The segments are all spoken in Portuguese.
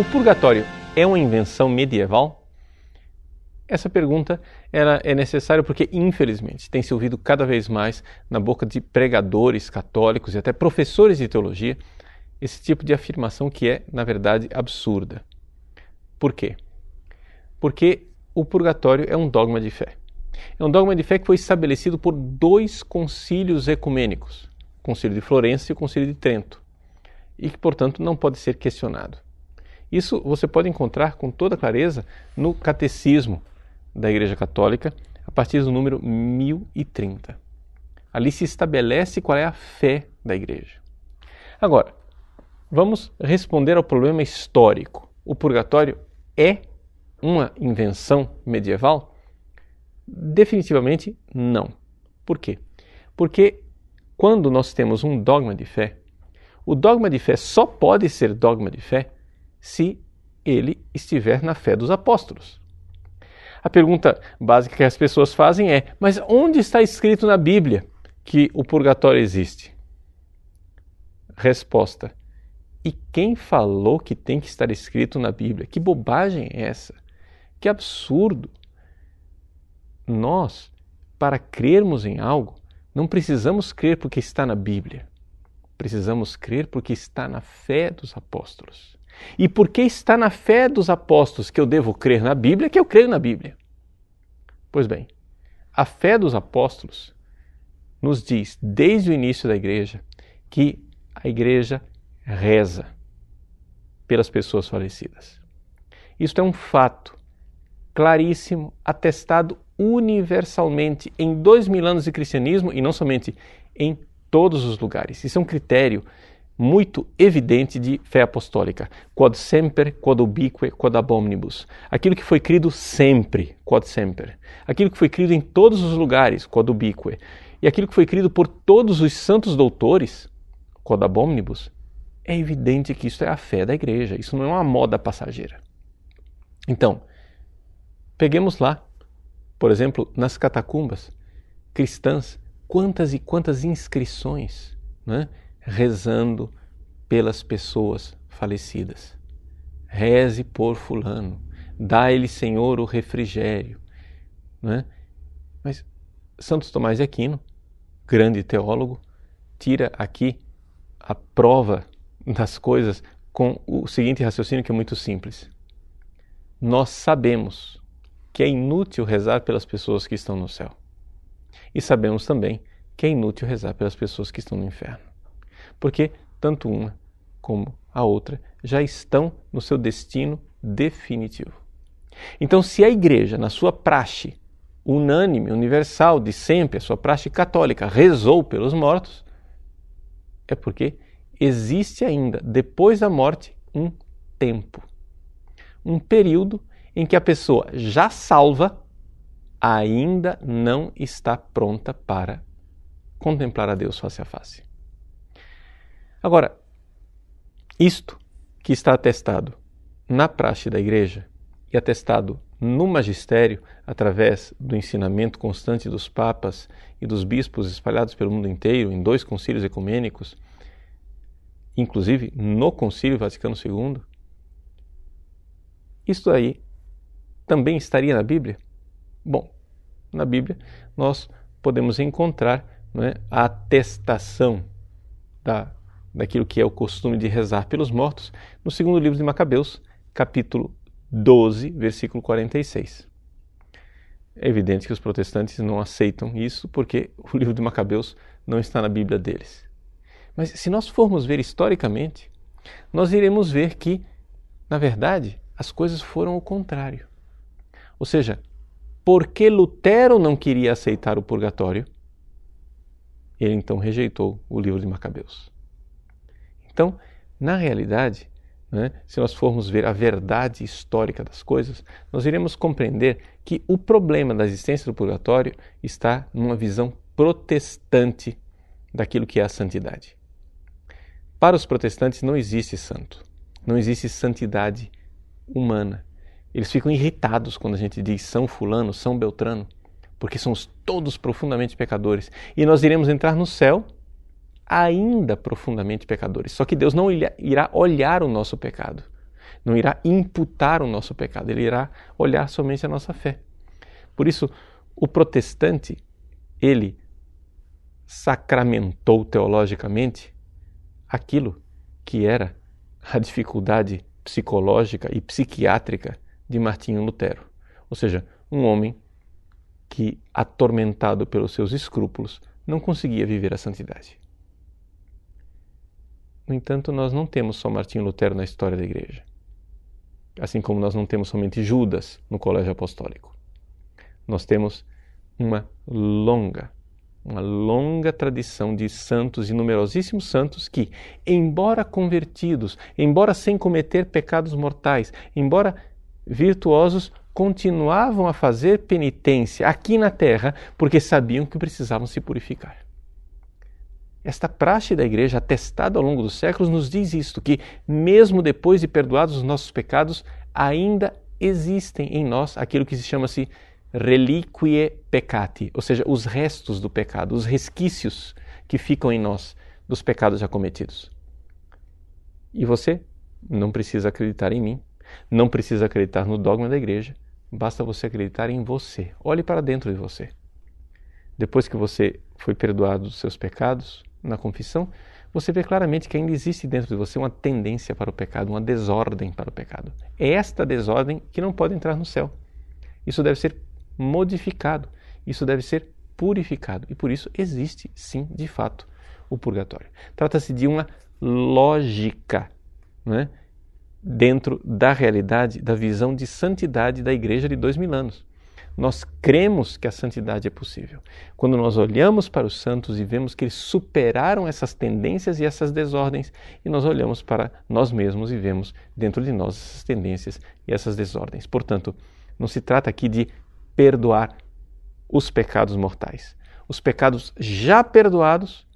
O purgatório é uma invenção medieval? Essa pergunta ela é necessária porque, infelizmente, tem se ouvido cada vez mais na boca de pregadores católicos e até professores de teologia esse tipo de afirmação que é, na verdade, absurda. Por quê? Porque o purgatório é um dogma de fé. É um dogma de fé que foi estabelecido por dois concílios ecumênicos, o Concílio de Florença e o Concílio de Trento, e que, portanto, não pode ser questionado. Isso você pode encontrar com toda clareza no Catecismo da Igreja Católica, a partir do número 1030. Ali se estabelece qual é a fé da Igreja. Agora, vamos responder ao problema histórico. O purgatório é uma invenção medieval? Definitivamente não. Por quê? Porque quando nós temos um dogma de fé, o dogma de fé só pode ser dogma de fé se ele estiver na fé dos apóstolos. A pergunta básica que as pessoas fazem é: mas onde está escrito na Bíblia que o purgatório existe? Resposta: e quem falou que tem que estar escrito na Bíblia? Que bobagem é essa? Que absurdo! Nós, para crermos em algo, não precisamos crer porque está na Bíblia. Precisamos crer porque está na fé dos apóstolos. E porque está na fé dos apóstolos que eu devo crer na Bíblia, que eu creio na Bíblia. Pois bem, a fé dos apóstolos nos diz, desde o início da igreja, que a igreja reza pelas pessoas falecidas. Isto é um fato claríssimo, atestado universalmente em dois mil anos de cristianismo e não somente em todos os lugares. Isso é um critério muito evidente de fé apostólica. Quod semper, quod ubique, quod ab omnibus. Aquilo que foi crido sempre, quod semper. Aquilo que foi crido em todos os lugares, quod ubique. E aquilo que foi crido por todos os santos doutores, quod ab omnibus. É evidente que isso é a fé da igreja, isso não é uma moda passageira. Então, peguemos lá, por exemplo, nas catacumbas cristãs, quantas e quantas inscrições, né? Rezando pelas pessoas falecidas. Reze por Fulano, dá-lhe, Senhor, o refrigério. Né? Mas Santo Tomás de Aquino, grande teólogo, tira aqui a prova das coisas com o seguinte raciocínio que é muito simples. Nós sabemos que é inútil rezar pelas pessoas que estão no céu. E sabemos também que é inútil rezar pelas pessoas que estão no inferno porque tanto uma como a outra já estão no seu destino definitivo. Então, se a igreja, na sua praxe unânime, universal, de sempre, a sua praxe católica, rezou pelos mortos, é porque existe ainda, depois da morte, um tempo. Um período em que a pessoa já salva ainda não está pronta para contemplar a Deus face a face. Agora, isto que está atestado na praxe da igreja e atestado no magistério através do ensinamento constante dos papas e dos bispos espalhados pelo mundo inteiro em dois concílios ecumênicos, inclusive no Concílio Vaticano II, isto aí também estaria na Bíblia? Bom, na Bíblia nós podemos encontrar é, a atestação da daquilo que é o costume de rezar pelos mortos, no segundo livro de Macabeus, capítulo 12, versículo 46. É evidente que os protestantes não aceitam isso porque o livro de Macabeus não está na Bíblia deles. Mas se nós formos ver historicamente, nós iremos ver que, na verdade, as coisas foram o contrário. Ou seja, porque Lutero não queria aceitar o purgatório, ele então rejeitou o livro de Macabeus. Então, na realidade, né, se nós formos ver a verdade histórica das coisas, nós iremos compreender que o problema da existência do purgatório está numa visão protestante daquilo que é a santidade. Para os protestantes não existe santo, não existe santidade humana. Eles ficam irritados quando a gente diz São Fulano, São Beltrano, porque somos todos profundamente pecadores e nós iremos entrar no céu ainda profundamente pecadores. Só que Deus não irá olhar o nosso pecado. não irá imputar o nosso pecado, ele irá olhar somente a nossa fé. Por isso, o protestante, ele sacramentou teologicamente aquilo que era a dificuldade psicológica e psiquiátrica de Martinho Lutero. Ou seja, um homem que, atormentado pelos seus escrúpulos, não conseguia viver a santidade. No entanto, nós não temos só Martinho Lutero na história da igreja. Assim como nós não temos somente Judas no colégio apostólico. Nós temos uma longa, uma longa tradição de santos e numerosíssimos santos que, embora convertidos, embora sem cometer pecados mortais, embora virtuosos, continuavam a fazer penitência aqui na terra porque sabiam que precisavam se purificar. Esta praxe da igreja, atestada ao longo dos séculos, nos diz isto: que, mesmo depois de perdoados os nossos pecados, ainda existem em nós aquilo que se chama-se reliquie peccati, ou seja, os restos do pecado, os resquícios que ficam em nós dos pecados já cometidos. E você não precisa acreditar em mim, não precisa acreditar no dogma da igreja, basta você acreditar em você. Olhe para dentro de você. Depois que você foi perdoado dos seus pecados na confissão, você vê claramente que ainda existe dentro de você uma tendência para o pecado, uma desordem para o pecado. É esta desordem que não pode entrar no céu. Isso deve ser modificado. Isso deve ser purificado. E por isso existe, sim, de fato, o purgatório. Trata-se de uma lógica né, dentro da realidade, da visão de santidade da igreja de dois mil anos. Nós cremos que a santidade é possível. Quando nós olhamos para os santos e vemos que eles superaram essas tendências e essas desordens, e nós olhamos para nós mesmos e vemos dentro de nós essas tendências e essas desordens. Portanto, não se trata aqui de perdoar os pecados mortais. Os pecados já perdoados,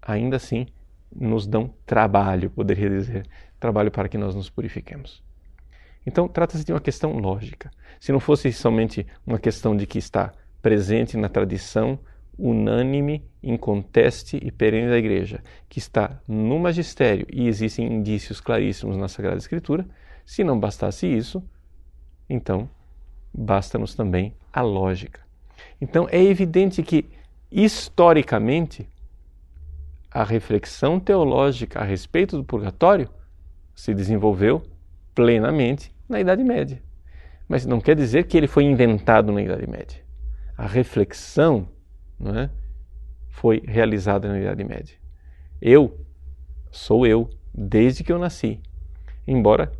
ainda assim, nos dão trabalho, poderia dizer, trabalho para que nós nos purifiquemos. Então, trata-se de uma questão lógica. Se não fosse somente uma questão de que está presente na tradição unânime, inconteste e perene da Igreja, que está no magistério e existem indícios claríssimos na Sagrada Escritura, se não bastasse isso, então basta-nos também a lógica. Então é evidente que, historicamente, a reflexão teológica a respeito do purgatório se desenvolveu plenamente na Idade Média. Mas não quer dizer que ele foi inventado na Idade Média. A reflexão não é, foi realizada na Idade Média. Eu sou eu desde que eu nasci. Embora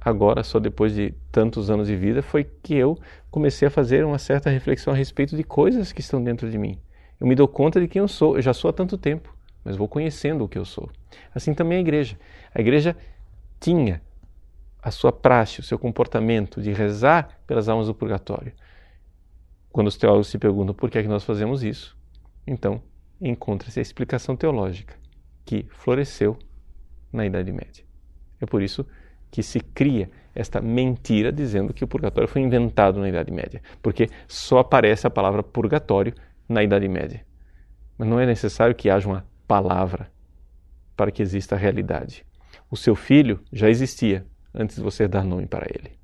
agora, só depois de tantos anos de vida, foi que eu comecei a fazer uma certa reflexão a respeito de coisas que estão dentro de mim. Eu me dou conta de quem eu sou. Eu já sou há tanto tempo, mas vou conhecendo o que eu sou. Assim também a igreja. A igreja tinha a sua praxe, o seu comportamento de rezar pelas almas do purgatório. Quando os teólogos se perguntam por que é que nós fazemos isso, então encontra-se a explicação teológica que floresceu na Idade Média. É por isso que se cria esta mentira dizendo que o purgatório foi inventado na Idade Média, porque só aparece a palavra purgatório na Idade Média. Mas não é necessário que haja uma palavra para que exista a realidade. O seu filho já existia antes de você dar nome para ele.